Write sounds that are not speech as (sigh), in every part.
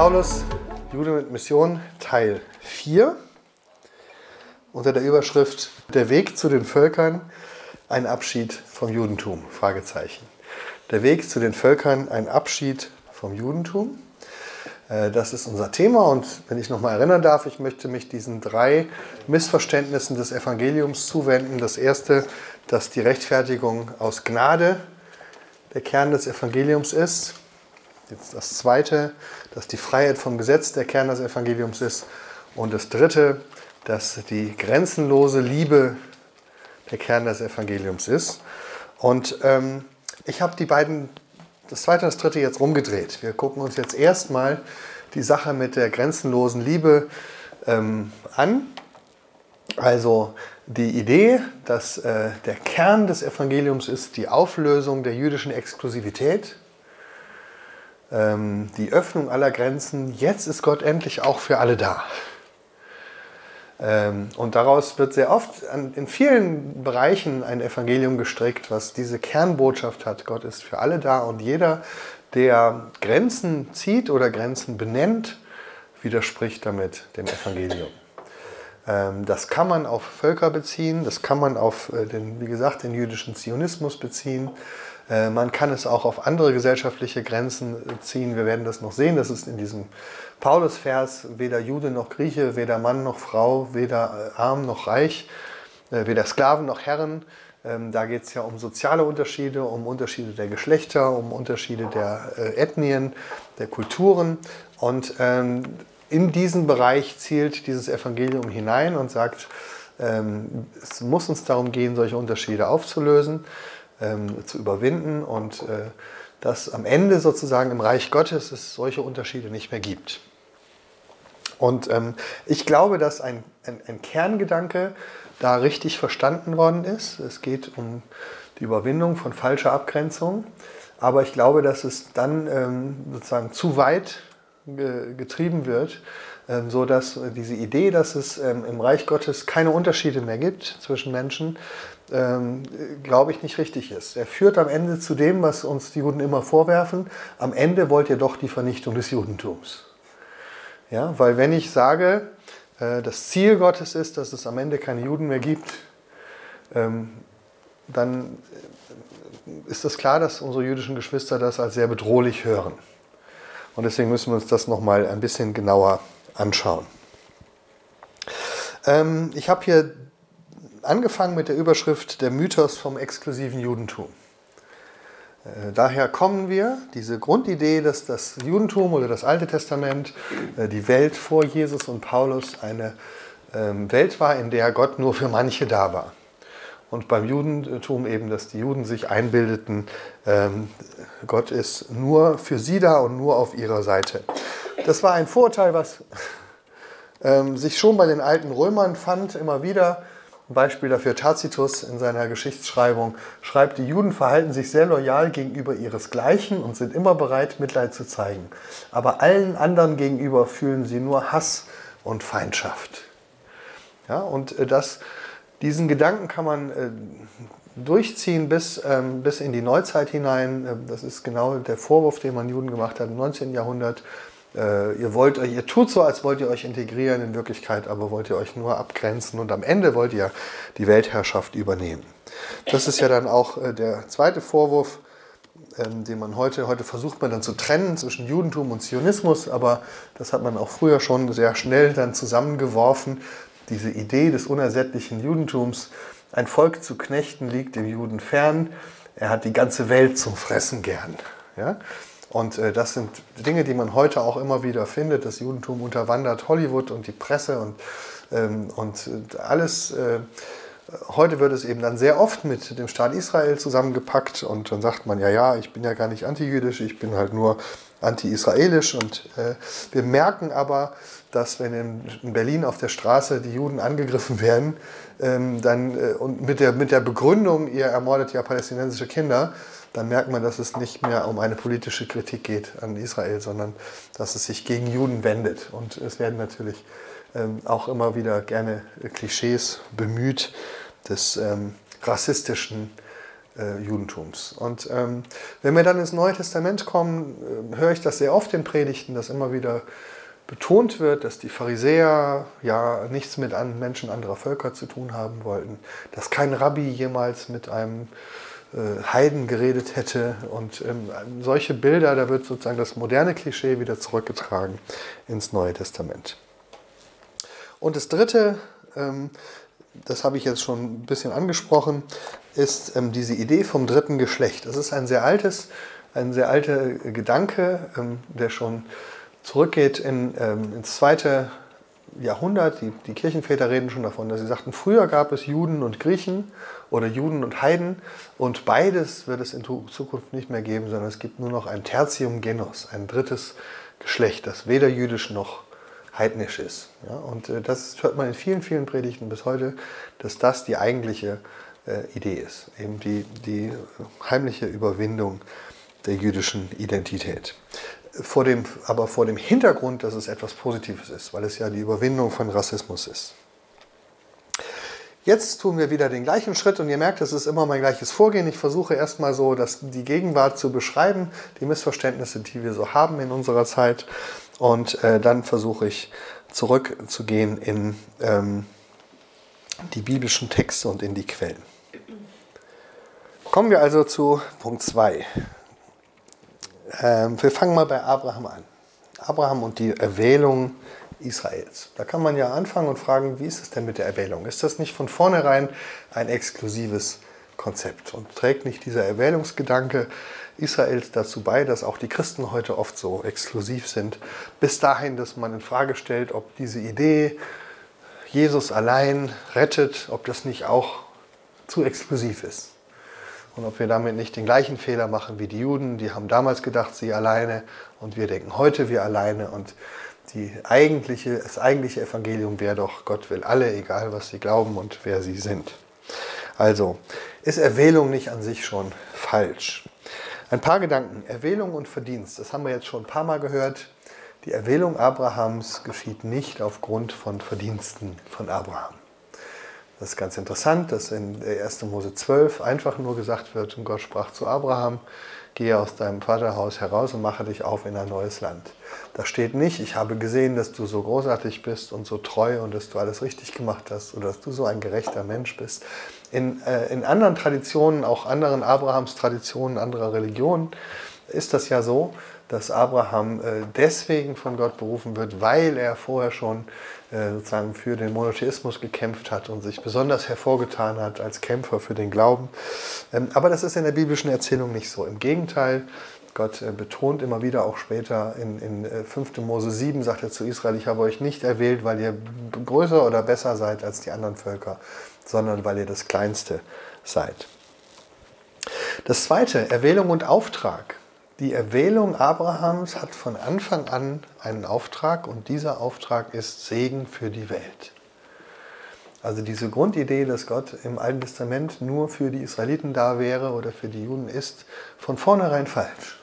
Paulus, Jude mit Mission, Teil 4, unter der Überschrift Der Weg zu den Völkern, ein Abschied vom Judentum? Fragezeichen. Der Weg zu den Völkern, ein Abschied vom Judentum. Äh, das ist unser Thema und wenn ich nochmal erinnern darf, ich möchte mich diesen drei Missverständnissen des Evangeliums zuwenden. Das erste, dass die Rechtfertigung aus Gnade der Kern des Evangeliums ist. Jetzt das zweite, dass die Freiheit vom Gesetz der Kern des Evangeliums ist. Und das dritte, dass die grenzenlose Liebe der Kern des Evangeliums ist. Und ähm, ich habe die beiden, das zweite und das dritte jetzt rumgedreht. Wir gucken uns jetzt erstmal die Sache mit der grenzenlosen Liebe ähm, an. Also die Idee, dass äh, der Kern des Evangeliums ist die Auflösung der jüdischen Exklusivität, ähm, die Öffnung aller Grenzen. Jetzt ist Gott endlich auch für alle da. Ähm, und daraus wird sehr oft in vielen Bereichen ein Evangelium gestrickt, was diese Kernbotschaft hat. Gott ist für alle da und jeder, der Grenzen zieht oder Grenzen benennt, widerspricht damit dem Evangelium. Ähm, das kann man auf Völker beziehen, das kann man auf äh, den, wie gesagt, den jüdischen Zionismus beziehen. Äh, man kann es auch auf andere gesellschaftliche Grenzen äh, ziehen. Wir werden das noch sehen. Das ist in diesem Paulus-Vers weder Jude noch Grieche, weder Mann noch Frau, weder arm noch reich, weder Sklaven noch Herren. Ähm, da geht es ja um soziale Unterschiede, um Unterschiede der Geschlechter, um Unterschiede der Ethnien, der Kulturen. Und ähm, in diesen Bereich zielt dieses Evangelium hinein und sagt, ähm, es muss uns darum gehen, solche Unterschiede aufzulösen, ähm, zu überwinden und äh, dass am Ende sozusagen im Reich Gottes es solche Unterschiede nicht mehr gibt. Und ähm, ich glaube, dass ein, ein, ein, Kerngedanke da richtig verstanden worden ist. Es geht um die Überwindung von falscher Abgrenzung. Aber ich glaube, dass es dann ähm, sozusagen zu weit getrieben wird, ähm, so dass diese Idee, dass es ähm, im Reich Gottes keine Unterschiede mehr gibt zwischen Menschen, ähm, glaube ich, nicht richtig ist. Er führt am Ende zu dem, was uns die Juden immer vorwerfen. Am Ende wollt ihr doch die Vernichtung des Judentums. Ja, weil wenn ich sage, äh, das Ziel Gottes ist, dass es am Ende keine Juden mehr gibt, dann ist es klar, dass unsere jüdischen Geschwister das als sehr bedrohlich hören. Und deswegen müssen wir uns das nochmal ein bisschen genauer anschauen. Ähm, ich habe hier angefangen mit der Überschrift Der Mythos vom exklusiven Judentum. Äh, daher kommen wir, diese Grundidee, dass das Judentum oder das Alte Testament, äh, die Welt vor Jesus und Paulus, eine ähm, Welt war, in der Gott nur für manche da war und beim Judentum eben, dass die Juden sich einbildeten, ähm, Gott ist nur für sie da und nur auf ihrer Seite. Das war ein Vorurteil, was ähm, sich schon bei den alten Römern fand, immer wieder. Ein Beispiel dafür Tacitus in seiner Geschichtsschreibung schreibt, die Juden verhalten sich sehr loyal gegenüber ihresgleichen und sind immer bereit, Mitleid zu zeigen. Aber allen anderen gegenüber fühlen sie nur Hass und Feindschaft. Ja, und äh, das diesen Gedanken kann man äh, durchziehen bis, ähm, bis in die Neuzeit hinein. Äh, das ist genau der Vorwurf, den man Juden gemacht hat im 19. Jahrhundert. Äh, ihr, wollt, ihr tut so, als wollt ihr euch integrieren, in Wirklichkeit aber wollt ihr euch nur abgrenzen und am Ende wollt ihr die Weltherrschaft übernehmen. Das ist ja dann auch äh, der zweite Vorwurf, ähm, den man heute, heute versucht man dann zu trennen zwischen Judentum und Zionismus, aber das hat man auch früher schon sehr schnell dann zusammengeworfen diese Idee des unersättlichen Judentums, ein Volk zu knechten liegt dem Juden fern, er hat die ganze Welt zum Fressen gern. Ja? Und äh, das sind Dinge, die man heute auch immer wieder findet. Das Judentum unterwandert Hollywood und die Presse und, ähm, und äh, alles. Äh, heute wird es eben dann sehr oft mit dem Staat Israel zusammengepackt und dann sagt man, ja, ja, ich bin ja gar nicht antijüdisch, ich bin halt nur anti-israelisch. Und äh, wir merken aber, dass wenn in, in, Berlin auf der Straße die Juden angegriffen werden, ähm, dann, äh, und mit der, mit der Begründung, ihr ermordet ja palästinensische Kinder, dann merkt man, dass es nicht mehr um eine politische Kritik geht an Israel, sondern dass es sich gegen Juden wendet. Und es werden natürlich ähm, auch immer wieder gerne Klischees bemüht des ähm, rassistischen äh, Judentums. Und ähm, wenn wir dann ins Neue Testament kommen, äh, höre ich das sehr oft in Predigten, dass immer wieder betont wird, dass die Pharisäer ja nichts mit Menschen anderer Völker zu tun haben wollten, dass kein Rabbi jemals mit einem Heiden geredet hätte. Und ähm, solche Bilder, da wird sozusagen das moderne Klischee wieder zurückgetragen ins Neue Testament. Und das Dritte, ähm, das habe ich jetzt schon ein bisschen angesprochen, ist ähm, diese Idee vom dritten Geschlecht. Das ist ein sehr altes, ein sehr alter Gedanke, ähm, der schon zurückgeht in, ähm, ins zweite Jahrhundert. Die, die Kirchenväter reden schon davon, dass sie sagten, früher gab es Juden und Griechen oder Juden und Heiden und beides wird es in Zukunft nicht mehr geben, sondern es gibt nur noch ein Tertium Genus, ein drittes Geschlecht, das weder jüdisch noch heidnisch ist. Ja, und äh, das hört man in vielen, vielen Predigten bis heute, dass das die eigentliche äh, Idee ist, eben die, die heimliche Überwindung der jüdischen Identität vor dem, aber vor dem Hintergrund, dass es etwas Positives ist, weil es ja die Überwindung von Rassismus ist. Jetzt tun wir wieder den gleichen Schritt und ihr merkt, es ist immer mein gleiches Vorgehen. Ich versuche erstmal so, dass die Gegenwart zu beschreiben, die Missverständnisse, die wir so haben in unserer Zeit. Und äh, dann versuche ich zurückzugehen in ähm, die biblischen Texte und in die Quellen. Kommen wir also zu Punkt 2. Ähm, wir fangen mal bei Abraham an. Abraham und die Erwählung Israels. Da kann man ja anfangen und fragen, wie ist es denn mit der Erwählung? Ist das nicht von vornherein ein exklusives Konzept? Und trägt nicht dieser Erwählungsgedanke Israels dazu bei, dass auch die Christen heute oft so exklusiv sind, bis dahin, dass man in Frage stellt, ob diese Idee, Jesus allein rettet, ob das nicht auch zu exklusiv ist? Und ob wir damit nicht den gleichen Fehler machen wie die Juden. Die haben damals gedacht, sie alleine und wir denken heute, wir alleine. Und die eigentliche, das eigentliche Evangelium wäre doch, Gott will alle, egal was sie glauben und wer sie sind. Also, ist Erwählung nicht an sich schon falsch? Ein paar Gedanken. Erwählung und Verdienst, das haben wir jetzt schon ein paar Mal gehört. Die Erwählung Abrahams geschieht nicht aufgrund von Verdiensten von Abraham. Das ist ganz interessant, dass in 1. Mose 12 einfach nur gesagt wird, und Gott sprach zu Abraham, gehe aus deinem Vaterhaus heraus und mache dich auf in ein neues Land. Da steht nicht, ich habe gesehen, dass du so großartig bist und so treu und dass du alles richtig gemacht hast oder dass du so ein gerechter Mensch bist. In, äh, in anderen Traditionen, auch anderen Abrahams Traditionen anderer Religionen, ist das ja so, dass Abraham äh, deswegen von Gott berufen wird, weil er vorher schon äh, sozusagen für den Monotheismus gekämpft hat und sich besonders hervorgetan hat als Kämpfer für den Glauben. Ähm, aber das ist in der biblischen Erzählung nicht so. Im Gegenteil, Gott äh, betont immer wieder auch später in, in 5. Mose 7, sagt er zu Israel, ich habe euch nicht erwählt, weil ihr größer oder besser seid als die anderen Völker, sondern weil ihr das Kleinste seid. Das zweite, Erwählung und Auftrag. Die Erwählung Abrahams hat von Anfang an einen Auftrag und dieser Auftrag ist Segen für die Welt. Also diese Grundidee, dass Gott im Alten Testament nur für die Israeliten da wäre oder für die Juden, ist von vornherein falsch.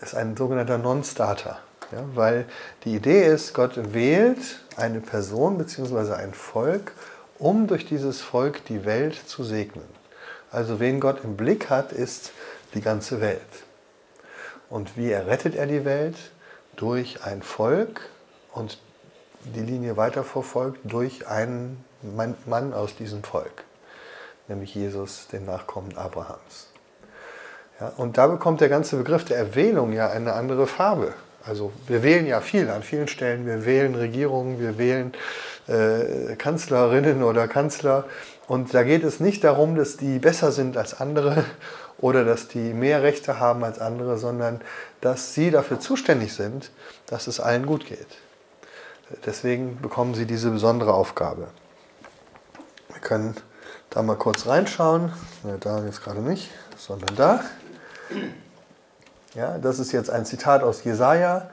Ist ein sogenannter Non-Starter. Ja, weil die Idee ist, Gott wählt eine Person bzw. ein Volk, um durch dieses Volk die Welt zu segnen. Also wen Gott im Blick hat, ist die ganze Welt. Und wie errettet er die Welt? Durch ein Volk und die Linie weiterverfolgt durch einen Mann aus diesem Volk, nämlich Jesus, den Nachkommen Abrahams. Ja, und da bekommt der ganze Begriff der Erwählung ja eine andere Farbe. Also wir wählen ja viel an vielen Stellen. Wir wählen Regierungen, wir wählen äh, Kanzlerinnen oder Kanzler. Und da geht es nicht darum, dass die besser sind als andere oder dass die mehr Rechte haben als andere, sondern dass sie dafür zuständig sind, dass es allen gut geht. Deswegen bekommen sie diese besondere Aufgabe. Wir können da mal kurz reinschauen. Ja, da jetzt gerade nicht, sondern da. Ja, das ist jetzt ein Zitat aus Jesaja.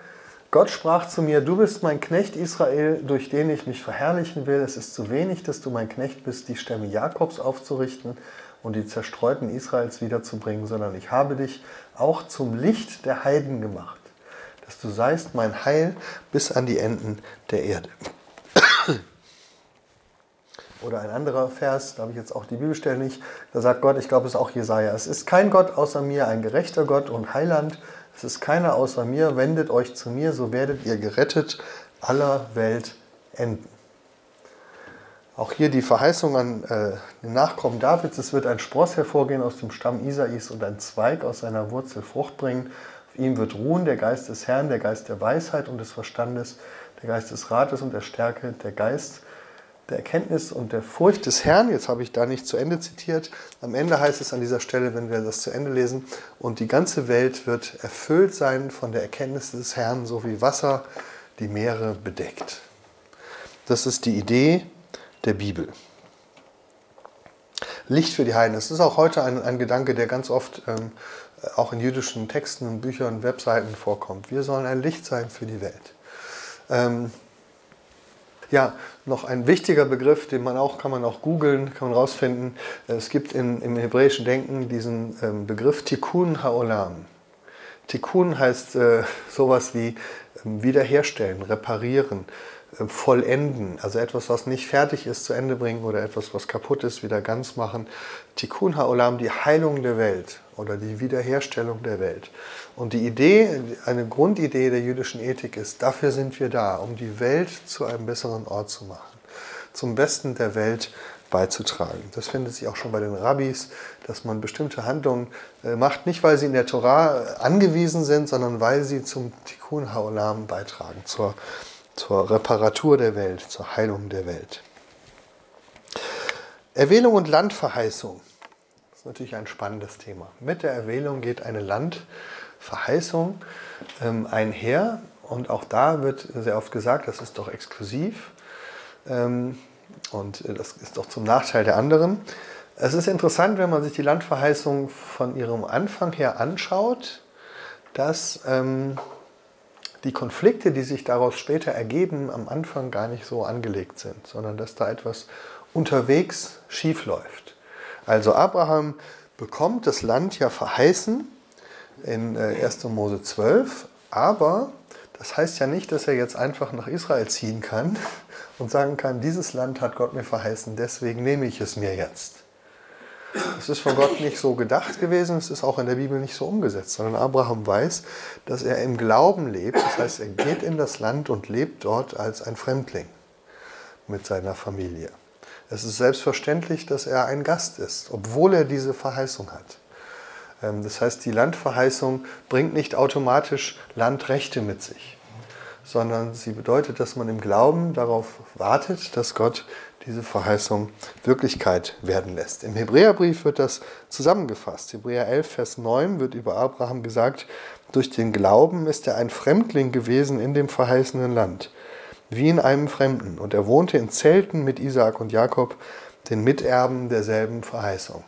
Gott sprach zu mir: Du bist mein Knecht Israel, durch den ich mich verherrlichen will. Es ist zu wenig, dass du mein Knecht bist, die Stämme Jakobs aufzurichten und die Zerstreuten Israels wiederzubringen, sondern ich habe dich auch zum Licht der Heiden gemacht, dass du seist mein Heil bis an die Enden der Erde. Oder ein anderer Vers, da habe ich jetzt auch die Bibelstelle nicht, da sagt Gott, ich glaube es ist auch Jesaja, es ist kein Gott außer mir, ein gerechter Gott und Heiland, es ist keiner außer mir, wendet euch zu mir, so werdet ihr gerettet. Aller Welt enden. Auch hier die Verheißung an äh, den Nachkommen Davids, es wird ein Spross hervorgehen aus dem Stamm Isais und ein Zweig aus seiner Wurzel Frucht bringen. Auf ihm wird ruhen der Geist des Herrn, der Geist der Weisheit und des Verstandes, der Geist des Rates und der Stärke, der Geist der Erkenntnis und der Furcht des Herrn. Jetzt habe ich da nicht zu Ende zitiert. Am Ende heißt es an dieser Stelle, wenn wir das zu Ende lesen, und die ganze Welt wird erfüllt sein von der Erkenntnis des Herrn, so wie Wasser die Meere bedeckt. Das ist die Idee der Bibel. Licht für die Heiden. Das ist auch heute ein, ein Gedanke, der ganz oft ähm, auch in jüdischen Texten und Büchern, Webseiten vorkommt. Wir sollen ein Licht sein für die Welt. Ähm, ja, noch ein wichtiger Begriff, den man auch, kann man auch googeln, kann man rausfinden. Es gibt in, im hebräischen Denken diesen ähm, Begriff Tikkun Haolam. Tikkun heißt äh, sowas wie ähm, wiederherstellen, reparieren, äh, vollenden, also etwas, was nicht fertig ist, zu Ende bringen oder etwas, was kaputt ist, wieder ganz machen. Tikkun Haolam, die Heilung der Welt oder die Wiederherstellung der Welt. Und die Idee, eine Grundidee der jüdischen Ethik ist, dafür sind wir da, um die Welt zu einem besseren Ort zu machen, zum Besten der Welt beizutragen. Das findet sich auch schon bei den Rabbis, dass man bestimmte Handlungen äh, macht, nicht weil sie in der Torah angewiesen sind, sondern weil sie zum Tikkun Haolam beitragen, zur zur Reparatur der Welt, zur Heilung der Welt. Erwählung und Landverheißung. Das ist natürlich ein spannendes Thema. Mit der Erwählung geht eine Landverheißung ähm, einher. Und auch da wird sehr oft gesagt, das ist doch exklusiv. Ähm, und äh, das ist doch zum Nachteil der anderen. Es ist interessant, wenn man sich die Landverheißung von ihrem Anfang her anschaut, dass ähm, die Konflikte, die sich daraus später ergeben, am Anfang gar nicht so angelegt sind, sondern dass da etwas unterwegs schief läuft. Also Abraham bekommt das Land ja verheißen in 1. Äh, Mose 12, aber das heißt ja nicht, dass er jetzt einfach nach Israel ziehen kann und sagen kann, dieses Land hat Gott mir verheißen, deswegen nehme ich es mir jetzt. Es ist von Gott nicht so gedacht gewesen, es ist auch in der Bibel nicht so umgesetzt, sondern Abraham weiß, dass er im Glauben lebt. Das heißt, er geht in das Land und lebt dort als ein Fremdling mit seiner Familie. Es ist selbstverständlich, dass er ein Gast ist, obwohl er diese Verheißung hat. Ähm, das heißt, die Landverheißung bringt nicht automatisch Landrechte mit sich, sondern sie bedeutet, dass man im Glauben darauf wartet, dass Gott diese Verheißung Wirklichkeit werden lässt. Im Hebräerbrief wird das zusammengefasst. Hebräer 11, Vers 9 wird über Abraham gesagt, durch den Glauben ist er ein Fremdling gewesen in dem verheißenen Land, wie in einem Fremden. Und er wohnte in Zelten mit Isaak und Jakob, den Miterben derselben Verheißung.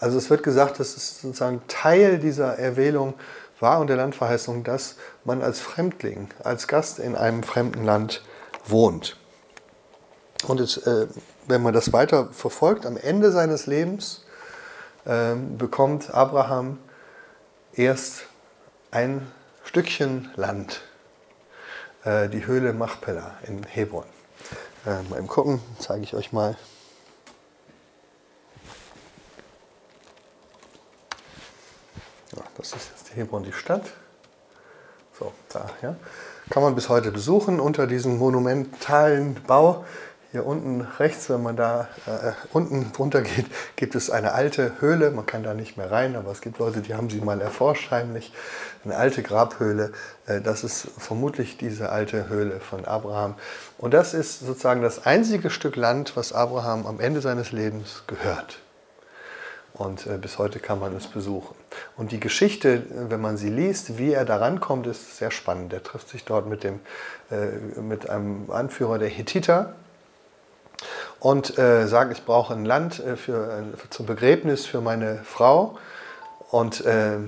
Also es wird gesagt, dass es sozusagen Teil dieser Erwählung war und der Landverheißung, dass man als Fremdling, als Gast in einem fremden Land wohnt. Und jetzt, äh, wenn man das weiter verfolgt, am Ende seines Lebens äh, bekommt Abraham erst ein Stückchen Land, äh, die Höhle Machpelah in Hebron. Äh, mal im Gucken, zeige ich euch mal. Ja, das ist jetzt Hebron, die Stadt. So, da, ja. Kann man bis heute besuchen unter diesem monumentalen Bau hier unten rechts, wenn man da äh, unten drunter geht, gibt es eine alte Höhle. Man kann da nicht mehr rein, aber es gibt Leute, die haben sie mal erforscht heimlich. Eine alte Grabhöhle. Äh, das ist vermutlich diese alte Höhle von Abraham. Und das ist sozusagen das einzige Stück Land, was Abraham am Ende seines Lebens gehört. Und äh, bis heute kann man es besuchen. Und die Geschichte, wenn man sie liest, wie er da rankommt, ist sehr spannend. Er trifft sich dort mit, dem, äh, mit einem Anführer der Hethiter und äh, sagt, ich brauche ein Land äh, für, äh, zum Begräbnis für meine Frau und äh,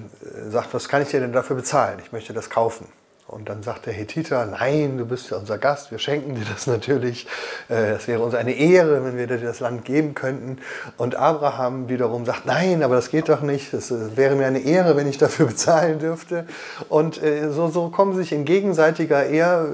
sagt, was kann ich dir denn dafür bezahlen? Ich möchte das kaufen. Und dann sagt der Hethiter, nein, du bist ja unser Gast, wir schenken dir das (laughs) natürlich. Äh, es wäre uns eine Ehre, wenn wir dir das Land geben könnten. Und Abraham wiederum sagt, nein, aber das geht doch nicht. Es äh, wäre mir eine Ehre, wenn ich dafür (laughs) bezahlen dürfte. Und äh, so, so kommen sich in gegenseitiger Ehr,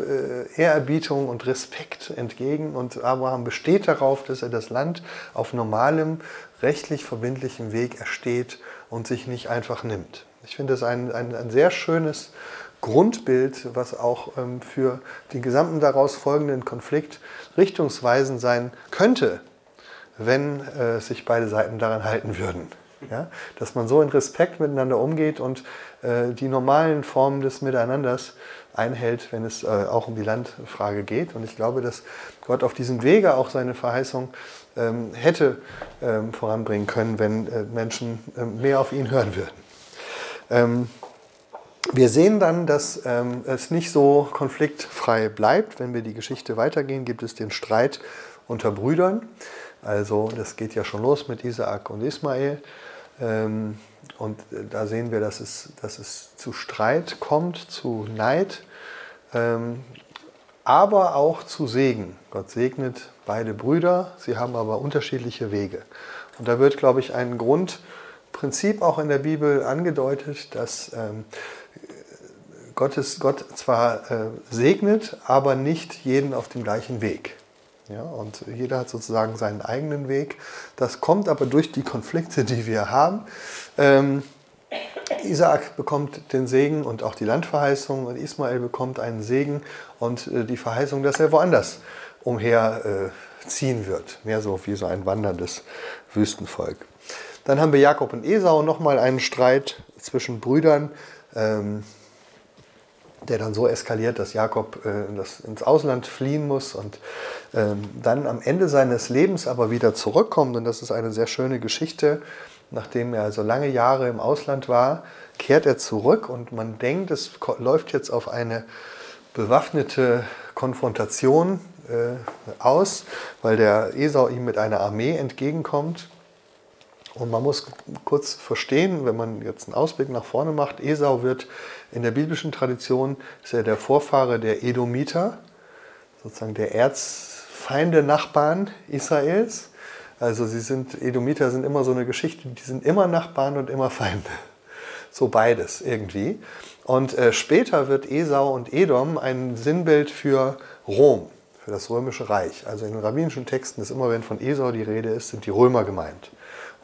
Ehrerbietung und Respekt entgegen. Und Abraham besteht darauf, dass er das Land auf normalem, rechtlich verbindlichem Weg ersteht und sich nicht einfach nimmt. Ich finde das ein, ein, ein sehr schönes Grundbild, was auch ähm, für den gesamten daraus folgenden Konflikt richtungsweisend sein könnte, wenn äh, sich beide Seiten daran halten würden. Ja? Dass man so in Respekt miteinander umgeht und äh, die normalen Formen des Miteinanders einhält, wenn es äh, auch um die Landfrage geht. Und ich glaube, dass Gott auf diesem Wege auch seine Verheißung ähm, hätte ähm, voranbringen können, wenn Menschen mehr auf ihn hören würden. Wir sehen dann, dass ähm, es nicht so konfliktfrei bleibt. Wenn wir die Geschichte weitergehen, gibt es den Streit unter Brüdern. Also das geht ja schon los mit Isaak und Ismael. Ähm, und äh, da sehen wir, dass es, dass es zu Streit kommt, zu Neid, ähm, aber auch zu Segen. Gott segnet beide Brüder, sie haben aber unterschiedliche Wege. Und da wird, glaube ich, ein Grundprinzip auch in der Bibel angedeutet, dass ähm, Gottes, Gott zwar äh, segnet, aber nicht jeden auf dem gleichen Weg. Ja, und jeder hat sozusagen seinen eigenen Weg. Das kommt aber durch die Konflikte, die wir haben. Ähm, Isaak bekommt den Segen und auch die Landverheißung und Ismael bekommt einen Segen und äh, die Verheißung, dass er woanders umher äh, wird. Mehr so wie so ein wanderndes Wüstenvolk. Dann haben wir Jakob und Esau nochmal einen Streit zwischen Brüdern. Ähm, der dann so eskaliert, dass Jakob äh, das ins Ausland fliehen muss und ähm, dann am Ende seines Lebens aber wieder zurückkommt. Und das ist eine sehr schöne Geschichte. Nachdem er also lange Jahre im Ausland war, kehrt er zurück und man denkt, es läuft jetzt auf eine bewaffnete Konfrontation äh, aus, weil der Esau ihm mit einer Armee entgegenkommt. Und man muss kurz verstehen, wenn man jetzt einen Ausblick nach vorne macht, Esau wird in der biblischen Tradition, ist er der Vorfahre der Edomiter, sozusagen der Erzfeinde Nachbarn Israels. Also sie sind, Edomiter sind immer so eine Geschichte, die sind immer Nachbarn und immer Feinde. So beides irgendwie. Und äh, später wird Esau und Edom ein Sinnbild für Rom, für das römische Reich. Also in den rabbinischen Texten ist immer, wenn von Esau die Rede ist, sind die Römer gemeint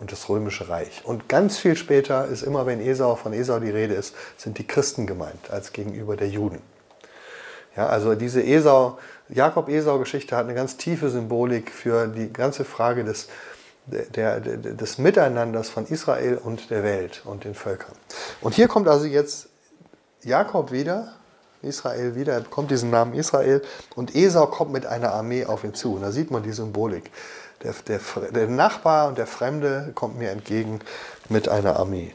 und das römische Reich. Und ganz viel später ist immer, wenn Esau von Esau die Rede ist, sind die Christen gemeint als gegenüber der Juden. Ja, also diese Esau, Jakob-Esau-Geschichte hat eine ganz tiefe Symbolik für die ganze Frage des, der, der, des Miteinanders von Israel und der Welt und den Völkern. Und hier kommt also jetzt Jakob wieder, Israel wieder, er bekommt diesen Namen Israel und Esau kommt mit einer Armee auf ihn zu. Und da sieht man die Symbolik. Der, der, der Nachbar und der Fremde kommt mir entgegen mit einer Armee.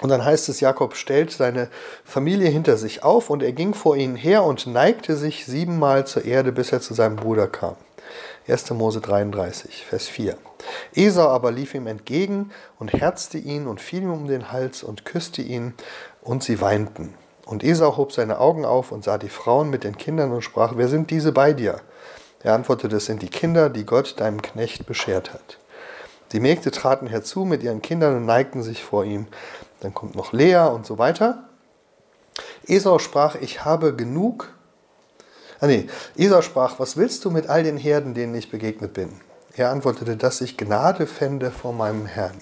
Und dann heißt es, Jakob stellt seine Familie hinter sich auf und er ging vor ihnen her und neigte sich siebenmal zur Erde, bis er zu seinem Bruder kam. 1. Mose 33, Vers 4. Esau aber lief ihm entgegen und herzte ihn und fiel ihm um den Hals und küsste ihn und sie weinten. Und Esau hob seine Augen auf und sah die Frauen mit den Kindern und sprach, wer sind diese bei dir? Er antwortete, es sind die Kinder, die Gott deinem Knecht beschert hat. Die Mägde traten herzu mit ihren Kindern und neigten sich vor ihm. Dann kommt noch Lea und so weiter. Esau sprach, ich habe genug. Ah nee, Esau sprach, was willst du mit all den Herden, denen ich begegnet bin? Er antwortete, dass ich Gnade fände vor meinem Herrn.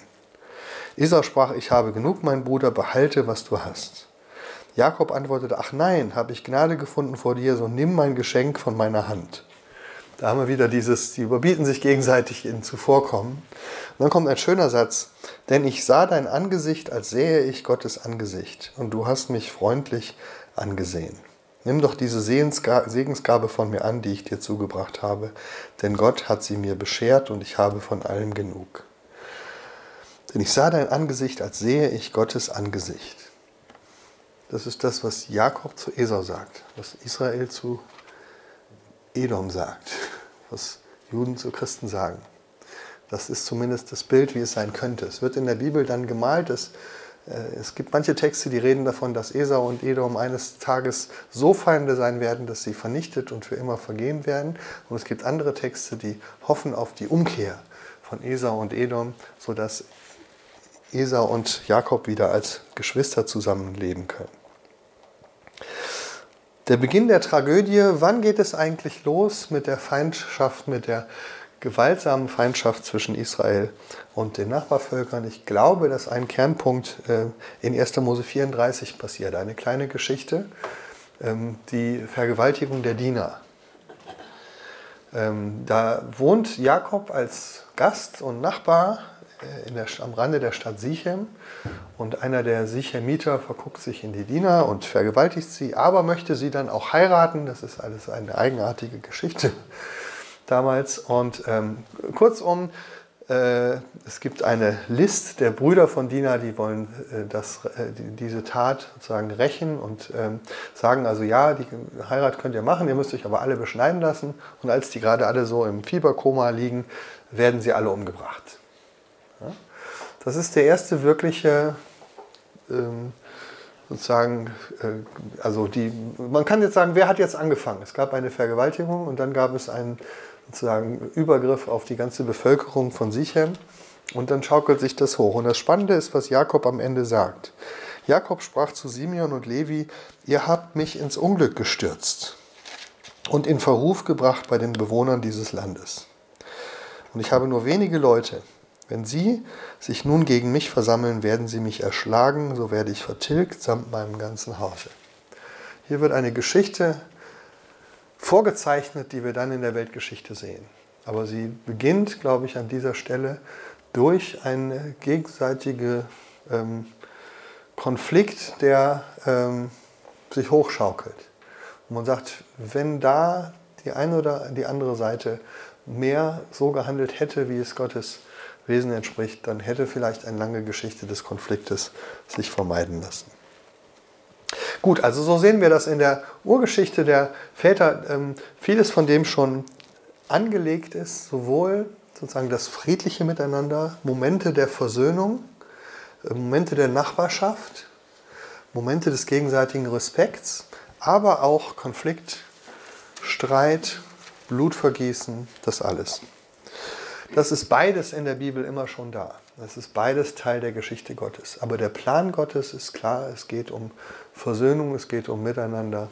Esau sprach, ich habe genug, mein Bruder, behalte, was du hast. Jakob antwortete, ach nein, habe ich Gnade gefunden vor dir, so nimm mein Geschenk von meiner Hand. Da haben wir wieder dieses, die überbieten sich gegenseitig in Zuvorkommen. Und dann kommt ein schöner Satz, denn ich sah dein Angesicht, als sähe ich Gottes Angesicht, und du hast mich freundlich angesehen. Nimm doch diese Segensgabe von mir an, die ich dir zugebracht habe, denn Gott hat sie mir beschert und ich habe von allem genug. Denn ich sah dein Angesicht, als sehe ich Gottes Angesicht. Das ist das, was Jakob zu Esau sagt, was Israel zu Edom sagt, was Juden zu Christen sagen. Das ist zumindest das Bild, wie es sein könnte. Es wird in der Bibel dann gemalt, dass Äh, es gibt manche Texte, die reden davon, dass Esau und Edom eines Tages so Feinde sein werden, dass sie vernichtet und für immer vergehen werden. Und es gibt andere Texte, die hoffen auf die Umkehr von Esau und Edom, sodass Esau und Jakob wieder als Geschwister zusammenleben können. Der Beginn der Tragödie, wann geht es eigentlich los mit der Feindschaft, mit der gewaltsamen Feindschaft zwischen Israel und den Nachbarvölkern. Ich glaube, dass ein Kernpunkt äh, in 1. Mose 34 passiert. Eine kleine Geschichte, ähm, die Vergewaltigung der Diener. Ähm, da wohnt Jakob als Gast und Nachbar der, am Rande der Stadt Sichem und einer der Sichemiter verguckt sich in die Diener und vergewaltigt sie, aber möchte sie dann auch heiraten. Das ist alles eine eigenartige Geschichte (laughs) damals. Und ähm, kurzum, äh, es gibt eine List der Brüder von Dina, die wollen äh, das, äh, die, diese Tat sozusagen rächen und ähm, sagen also, ja, die Heirat könnt ihr machen, ihr müsst euch aber alle beschneiden lassen. Und als die gerade alle so im Fieberkoma liegen, werden sie alle umgebracht. Das ist der erste wirkliche ähm, sozusagen, äh, also die, man kann jetzt sagen, wer hat jetzt angefangen? Es gab eine Vergewaltigung und dann gab es einen sozusagen Übergriff auf die ganze Bevölkerung von Sichem und dann schaukelt sich das hoch. Und das Spannende ist, was Jakob am Ende sagt. Jakob sprach zu Simeon und Levi, ihr habt mich ins Unglück gestürzt und in Verruf gebracht bei den Bewohnern dieses Landes. Und ich habe nur wenige Leute. Wenn sie sich nun gegen mich versammeln, werden sie mich erschlagen, so werde ich vertilgt samt meinem ganzen Hause. Hier wird eine Geschichte vorgezeichnet, die wir dann in der Weltgeschichte sehen. Aber sie beginnt, glaube ich, an dieser Stelle durch einen gegenseitigen ähm, Konflikt, der ähm, sich hochschaukelt. Und man sagt, wenn da die eine oder die andere Seite mehr so gehandelt hätte, wie es Gottes Wesen entspricht, dann hätte vielleicht eine lange Geschichte des Konfliktes sich vermeiden lassen. Gut, also so sehen wir das in der Urgeschichte der Väter. Ähm, vieles von dem schon angelegt ist, sowohl sozusagen das friedliche Miteinander, Momente der Versöhnung, äh, Momente der Nachbarschaft, Momente des gegenseitigen Respekts, aber auch Konflikt, Streit, Blutvergießen, das alles. Das ist beides in der Bibel immer schon da. Das ist beides Teil der Geschichte Gottes. Aber der Plan Gottes ist klar, es geht um Versöhnung, es geht um Miteinander,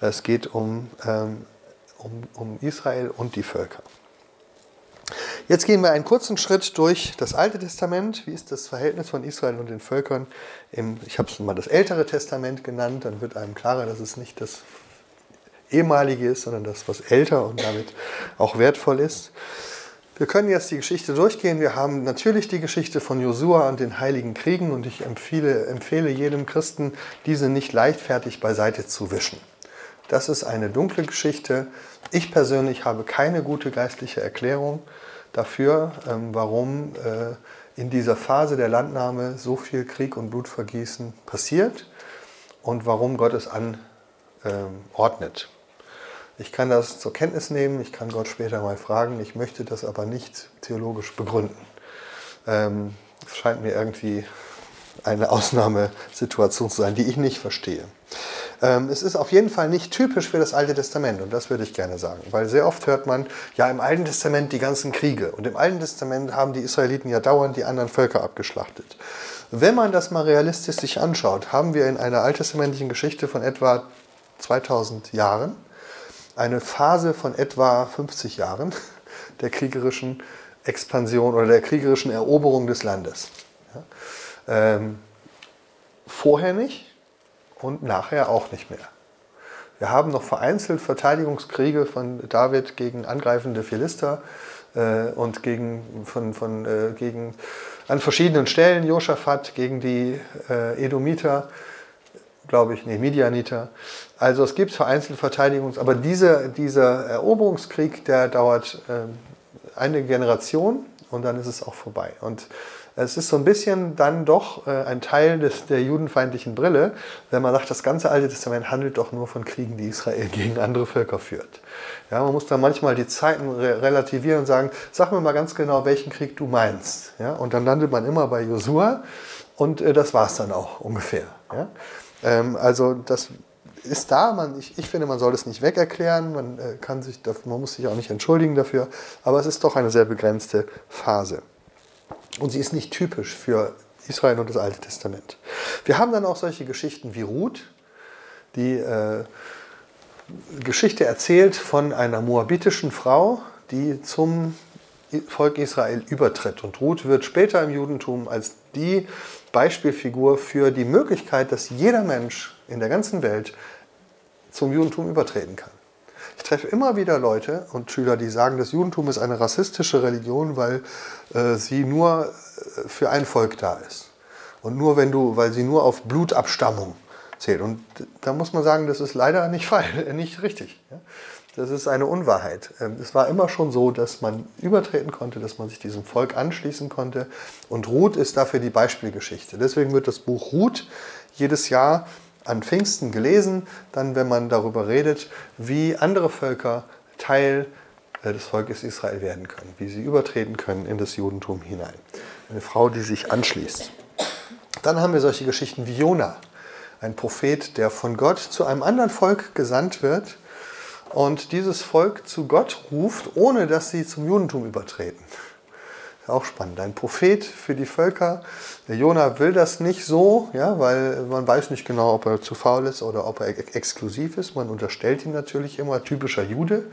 es geht um, ähm, um, um Israel und die Völker. Jetzt gehen wir einen kurzen Schritt durch das Alte Testament. Wie ist das Verhältnis von Israel und den Völkern? Im, ich habe es mal das Ältere Testament genannt, dann wird einem klarer, dass es nicht das ehemalige ist, sondern das, was älter und damit auch wertvoll ist. Wir können jetzt die Geschichte durchgehen. Wir haben natürlich die Geschichte von Josua und den Heiligen Kriegen und ich empfehle, empfehle jedem Christen, diese nicht leichtfertig beiseite zu wischen. Das ist eine dunkle Geschichte. Ich persönlich habe keine gute geistliche Erklärung dafür, ähm, warum äh, in dieser Phase der Landnahme so viel Krieg und Blutvergießen passiert und warum Gott es anordnet. Ich kann das zur Kenntnis nehmen, ich kann Gott später mal fragen, ich möchte das aber nicht theologisch begründen. Ähm, es scheint mir irgendwie eine Ausnahmesituation zu sein, die ich nicht verstehe. Ähm, es ist auf jeden Fall nicht typisch für das Alte Testament und das würde ich gerne sagen, weil sehr oft hört man, ja im Alten Testament die ganzen Kriege und im Alten Testament haben die Israeliten ja dauernd die anderen Völker abgeschlachtet. Wenn man das mal realistisch sich anschaut, haben wir in einer alttestamentlichen Geschichte von etwa 2000 Jahren eine Phase von etwa 50 Jahren der kriegerischen Expansion oder der kriegerischen Eroberung des Landes. Ja. Ähm, vorher nicht und nachher auch nicht mehr. Wir haben noch vereinzelt Verteidigungskriege von David gegen angreifende Philister äh, und gegen, von, von, äh, gegen, an verschiedenen Stellen, Josaphat gegen die äh, Edomiter glaube ich, nee, Midianiter. Also es gibt vereinzelte Verteidigungs-, aber diese, dieser Eroberungskrieg, der dauert äh, eine Generation und dann ist es auch vorbei. Und es ist so ein bisschen dann doch äh, ein Teil des, der judenfeindlichen Brille, wenn man sagt, das ganze Alte Testament handelt doch nur von Kriegen, die Israel (laughs) gegen andere Völker führt. Ja, man muss da manchmal die Zeiten re relativieren und sagen, sag mir mal ganz genau, welchen Krieg du meinst. Ja, und dann landet man immer bei Josua und äh, das war es dann auch ungefähr. Ja. Ähm, also das ist da, man, ich, ich, finde, man soll es nicht wegerklären, man, äh, kann sich, man muss sich auch nicht entschuldigen dafür, aber es ist doch eine sehr begrenzte Phase. Und sie ist nicht typisch für Israel und das Alte Testament. Wir haben dann auch solche Geschichten wie Ruth, die äh, Geschichte erzählt von einer moabitischen Frau, die zum Volk Israel übertritt. Und Ruth wird später im Judentum als die Beispielfigur für die Möglichkeit, dass jeder Mensch in der ganzen Welt zum Judentum übertreten kann. Ich treffe immer wieder Leute und Schüler, die sagen, das Judentum ist eine rassistische Religion, weil äh, sie nur äh, für ein Volk da ist. Und nur wenn du, weil sie nur auf Blutabstammung zählt. Und da muss man sagen, das ist leider nicht, (laughs) nicht richtig. Ja? Das ist eine Unwahrheit. Ähm, es war immer schon so, dass man übertreten konnte, dass man sich diesem Volk anschließen konnte. Und Ruth ist dafür die Beispielgeschichte. Deswegen wird das Buch Ruth jedes Jahr an Pfingsten gelesen, dann wenn man darüber redet, wie andere Völker Teil äh, des Volkes Israel werden können, wie sie übertreten können in das Judentum hinein. Eine Frau, die sich anschließt. Dann haben wir solche Geschichten wie Jona, ein Prophet, der von Gott zu einem anderen Volk gesandt wird und dieses Volk zu Gott ruft, ohne dass sie zum Judentum übertreten. Auch spannend. Ein Prophet für die Völker. Der Jona will das nicht so, ja, weil man weiß nicht genau, ob er zu faul ist oder ob er exklusiv ist. Man unterstellt ihm natürlich immer, typischer Jude.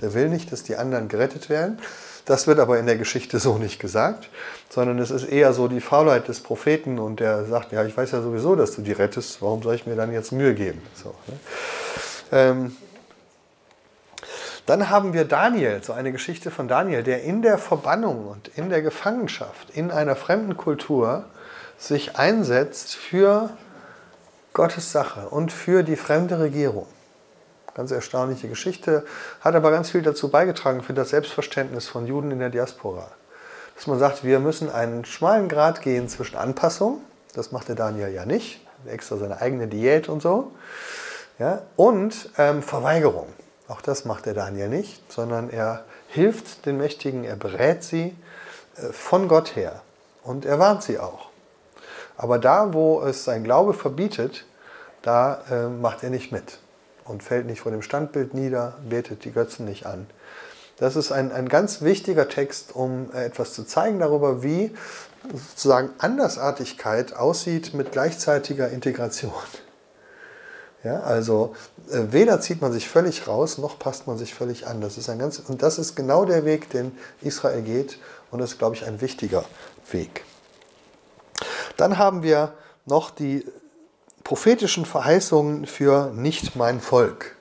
Der will nicht, dass die anderen gerettet werden. Das wird aber in der Geschichte so nicht gesagt, sondern es ist eher so die Faulheit des Propheten und der sagt, ja, ich weiß ja sowieso, dass du die rettest, warum soll ich mir dann jetzt Mühe geben? So, ne? ähm, dann haben wir Daniel, so eine Geschichte von Daniel, der in der Verbannung und in der Gefangenschaft in einer fremden Kultur sich einsetzt für Gottes Sache und für die fremde Regierung. Ganz erstaunliche Geschichte, hat aber ganz viel dazu beigetragen für das Selbstverständnis von Juden in der Diaspora. Dass man sagt, wir müssen einen schmalen Grad gehen zwischen Anpassung, das macht der Daniel ja nicht, extra seine eigene Diät und so, ja, und ähm, Verweigerung. Auch das macht der Daniel nicht, sondern er hilft den Mächtigen, er berät sie äh, von Gott her und er warnt sie auch. Aber da, wo es sein Glaube verbietet, da äh, macht er nicht mit und fällt nicht vor dem Standbild nieder, betet die Götzen nicht an. Das ist ein, ein ganz wichtiger Text, um äh, etwas zu zeigen darüber, wie sozusagen Andersartigkeit aussieht mit gleichzeitiger Integration. Ja, also weder zieht man sich völlig raus, noch passt man sich völlig an. Das ist ein ganz, und das ist genau der Weg, den Israel geht. Und das ist, glaube ich, ein wichtiger Weg. Dann haben wir noch die prophetischen Verheißungen für nicht mein Volk.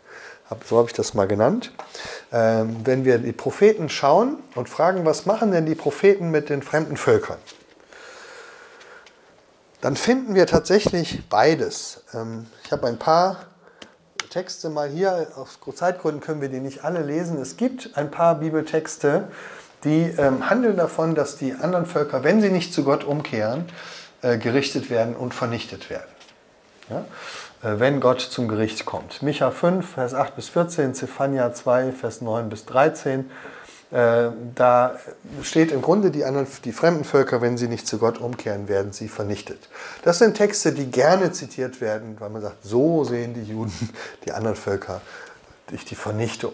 So habe ich das mal genannt. Ähm, wenn wir die Propheten schauen und fragen, was machen denn die Propheten mit den fremden Völkern? dann finden wir tatsächlich beides. Ähm, ich habe ein paar Texte mal hier, aus Zeitgründen können wir die nicht alle lesen. Es gibt ein paar Bibeltexte, die ähm, handeln davon, dass die anderen Völker, wenn sie nicht zu Gott umkehren, äh, gerichtet werden und vernichtet werden. Ja? Äh, wenn Gott zum Gericht kommt. Micha 5, Vers 8 bis 14, Zephania 2, Vers 9 bis 13 äh, da steht im Grunde, die, anderen, die fremden Völker, wenn sie nicht zu Gott umkehren, werden sie vernichtet. Das sind Texte, die gerne zitiert werden, weil man sagt, so sehen die Juden (laughs) die anderen Völker durch die Vernichtung.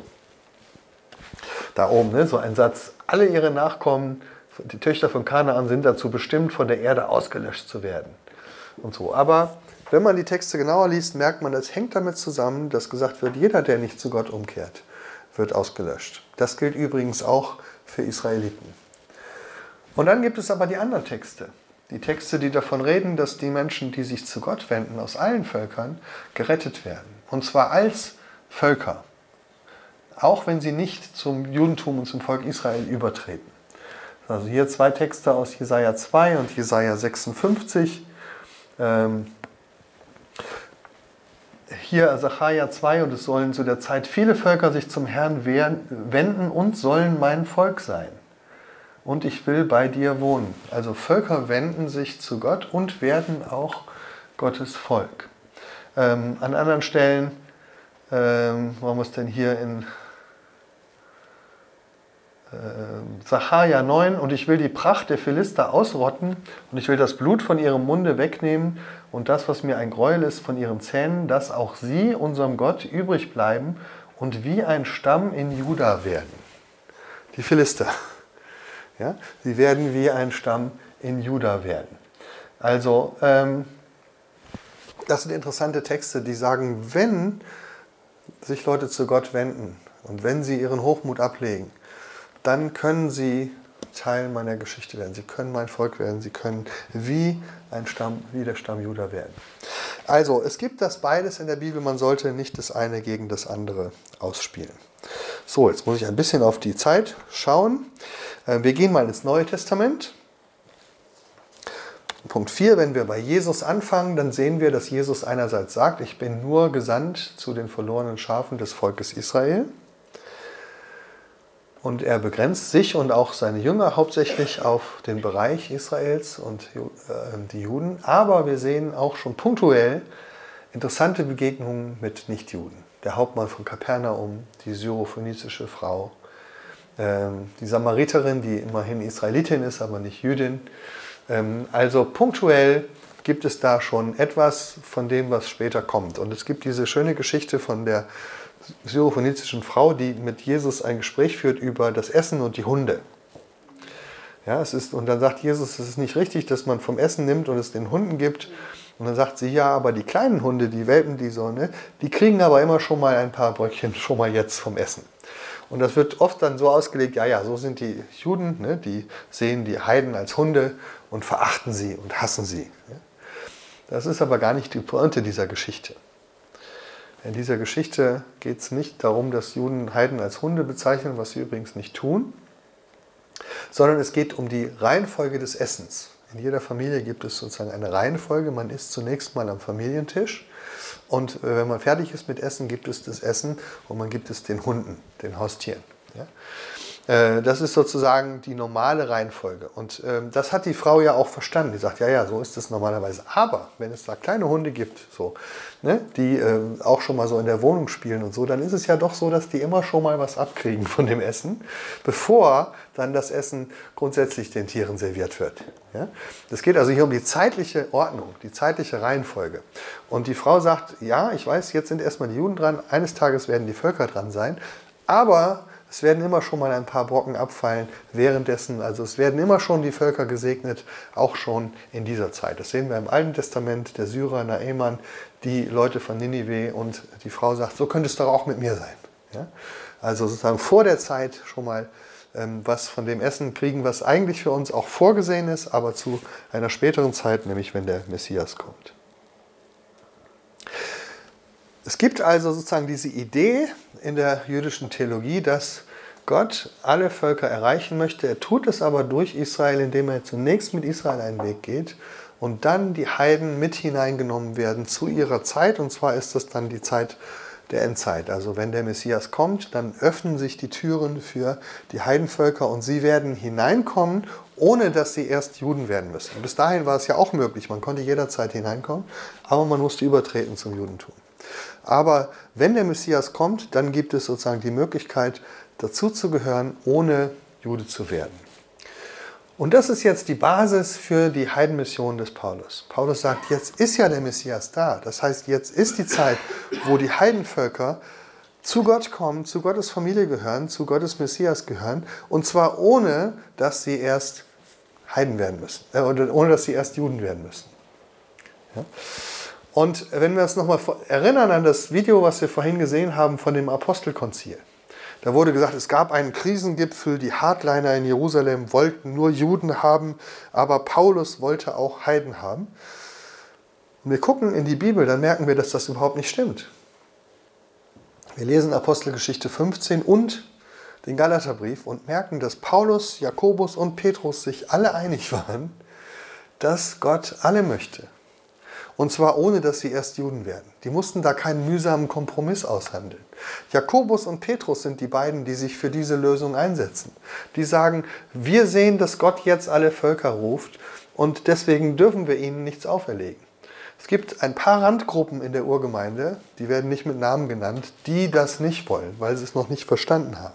Da oben, ne, so ein Satz, alle ihre Nachkommen, die Töchter von Kanaan sind dazu bestimmt, von der Erde ausgelöscht zu werden. Und so. Aber wenn man die Texte genauer liest, merkt man, es hängt damit zusammen, dass gesagt wird, jeder, der nicht zu Gott umkehrt, wird ausgelöscht. Das gilt übrigens auch für Israeliten. Und dann gibt es aber die anderen Texte. Die Texte, die davon reden, dass die Menschen, die sich zu Gott wenden, aus allen Völkern, gerettet werden. Und zwar als Völker. Auch wenn sie nicht zum Judentum und zum Volk Israel übertreten. Also hier zwei Texte aus Jesaja 2 und Jesaja 56. Ähm, hier Sacharja 2, und es sollen zu der Zeit viele Völker sich zum Herrn wenden und sollen mein Volk sein. und ich will bei dir wohnen. Also Völker wenden sich zu Gott und werden auch Gottes Volk. Ähm, an anderen Stellen, ähm, wo haben denn hier in äh, 9, und ich will die Pracht der Philister ausrotten und ich will das Blut von ihrem Munde wegnehmen und das, was mir ein Gräuel ist, von ihren Zähnen, dass auch sie unserem Gott übrig bleiben und wie ein Stamm in Juda werden. Die Philister. (laughs) Ja, sie werden wie ein Stamm in Juda werden. Also, ähm, das sind interessante Texte, die sagen, wenn sich Leute zu Gott wenden und wenn sie ihren Hochmut ablegen, dann können sie Teil meiner Geschichte werden. Sie können mein Volk werden. Sie können wie ein Stamm, wie der Stamm Juda werden. Also, es gibt das beides in der Bibel. Man sollte nicht das eine gegen das andere ausspielen. So, jetzt muss ich ein bisschen auf die Zeit schauen. Äh, wir gehen mal ins Neue Testament. Punkt 4, wenn wir bei Jesus anfangen, dann sehen wir, dass Jesus einerseits sagt, ich bin nur gesandt zu den verlorenen Schafen des Volkes Israel. Und er begrenzt sich und auch seine Jünger hauptsächlich auf den Bereich Israels und äh, die Juden. Aber wir sehen auch schon punktuell interessante Begegnungen mit Nichtjuden. Der Hauptmann von Kapernaum, die syrophönizische Frau, ähm, die Samariterin, die immerhin Israelitin ist, aber nicht Jüdin. Ähm, also punktuell gibt es da schon etwas von dem, was später kommt. Und es gibt diese schöne Geschichte von der syrophönizischen Frau, die mit Jesus ein Gespräch führt über das Essen und die Hunde. Ja, es ist, und dann sagt Jesus, es ist nicht richtig, dass man vom Essen nimmt und es den Hunden gibt. Und dann sagt sie, ja, aber die kleinen Hunde, die Welpen, die so, ne, die kriegen aber immer schon mal ein paar Bröckchen (laughs) schon mal jetzt vom Essen. Und das wird oft dann so ausgelegt, ja, ja, so sind die Juden, ne, die sehen die Heiden als Hunde und verachten sie und hassen sie. Das ist aber gar nicht die Pointe dieser Geschichte. In dieser Geschichte geht es nicht darum, dass Juden Heiden als Hunde bezeichnen, was sie übrigens nicht tun, sondern es geht um die Reihenfolge des Essens. In jeder Familie gibt es sozusagen eine Reihenfolge. Man isst zunächst mal am Familientisch und äh, wenn man fertig ist mit Essen, gibt es das Essen und man gibt es den Hunden, den Haustieren. Ja? Äh, das ist sozusagen die normale Reihenfolge. Und ähm, das hat die Frau ja auch verstanden. Die sagt, ja, ja, so ist es normalerweise. Aber wenn es da kleine Hunde gibt, so, ne, die äh, auch schon mal so in der Wohnung spielen und so, dann ist es ja doch so, dass die immer schon mal was abkriegen von dem Essen, bevor dann das Essen grundsätzlich den Tieren serviert wird. Ja? Es geht also hier um die zeitliche Ordnung, die zeitliche Reihenfolge. Und die Frau sagt, ja, ich weiß, jetzt sind erstmal die Juden dran, eines Tages werden die Völker dran sein, aber es werden immer schon mal ein paar Brocken abfallen währenddessen. Also es werden immer schon die Völker gesegnet, auch schon in dieser Zeit. Das sehen wir im Alten Testament, der Syrer, Naeman, die Leute von Ninive und die Frau sagt, so könnte es doch auch mit mir sein. Ja? Also sozusagen vor der Zeit schon mal ähm, was von dem Essen kriegen, was eigentlich für uns auch vorgesehen ist, aber zu einer späteren Zeit, nämlich wenn der Messias kommt. Es gibt also sozusagen diese Idee in der jüdischen Theologie, dass Gott alle Völker erreichen möchte. Er tut es aber durch Israel, indem er zunächst mit Israel einen Weg geht und dann die Heiden mit hineingenommen werden zu ihrer Zeit. Und zwar ist das dann die Zeit der Endzeit. Also wenn der Messias kommt, dann öffnen sich die Türen für die Heidenvölker und sie werden hineinkommen, ohne dass sie erst Juden werden müssen. Bis dahin war es ja auch möglich, man konnte jederzeit hineinkommen, aber man musste übertreten zum Judentum. Aber wenn der Messias kommt, dann gibt es sozusagen die Möglichkeit, dazuzugehören, ohne Jude zu werden. Und das ist jetzt die Basis für die Heidenmission des Paulus. Paulus sagt, jetzt ist ja der Messias da. Das heißt, jetzt ist die Zeit, wo die Heidenvölker zu Gott kommen, zu Gottes Familie gehören, zu Gottes Messias gehören. Und zwar ohne, dass sie erst Heiden werden müssen, äh, ohne dass sie erst Juden werden müssen. Ja? Und wenn wir uns nochmal erinnern an das Video, was wir vorhin gesehen haben von dem Apostelkonzil. Da wurde gesagt, es gab einen Krisengipfel, die Hardliner in Jerusalem wollten nur Juden haben, aber Paulus wollte auch Heiden haben. Und wir gucken in die Bibel, dann merken wir, dass das überhaupt nicht stimmt. Wir lesen Apostelgeschichte 15 und den Galaterbrief und merken, dass Paulus, Jakobus und Petrus sich alle einig waren, dass Gott alle möchte Und zwar ohne, dass sie erst Juden werden. Die mussten da keinen mühsamen Kompromiss aushandeln. Jakobus und Petrus sind die beiden, die sich für diese Lösung einsetzen. Die sagen, wir sehen, dass Gott jetzt alle Völker ruft und deswegen dürfen wir ihnen nichts auferlegen. Es gibt ein paar Randgruppen in der Urgemeinde, die werden nicht mit Namen genannt, die das nicht wollen, weil sie es noch nicht verstanden haben.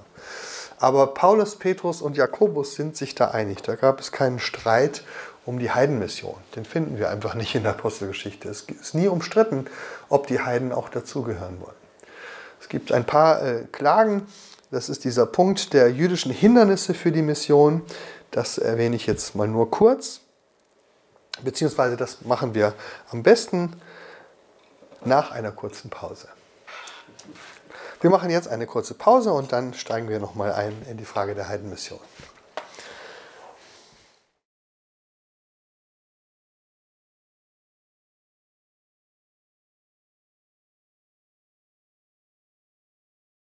Aber Paulus, Petrus und Jakobus sind sich da einig. Da gab es keinen Streit um die Heidenmission. Den finden wir einfach nicht in der Apostelgeschichte. Es ist nie umstritten, ob die Heiden auch dazugehören wollen. Es gibt ein paar äh, Klagen. Das ist dieser Punkt der jüdischen Hindernisse für die Mission. Das erwähne ich jetzt mal nur kurz. Beziehungsweise das machen wir am besten nach einer kurzen Pause. Wir machen jetzt eine kurze Pause und dann steigen wir nochmal ein in die Frage der Heidenmission.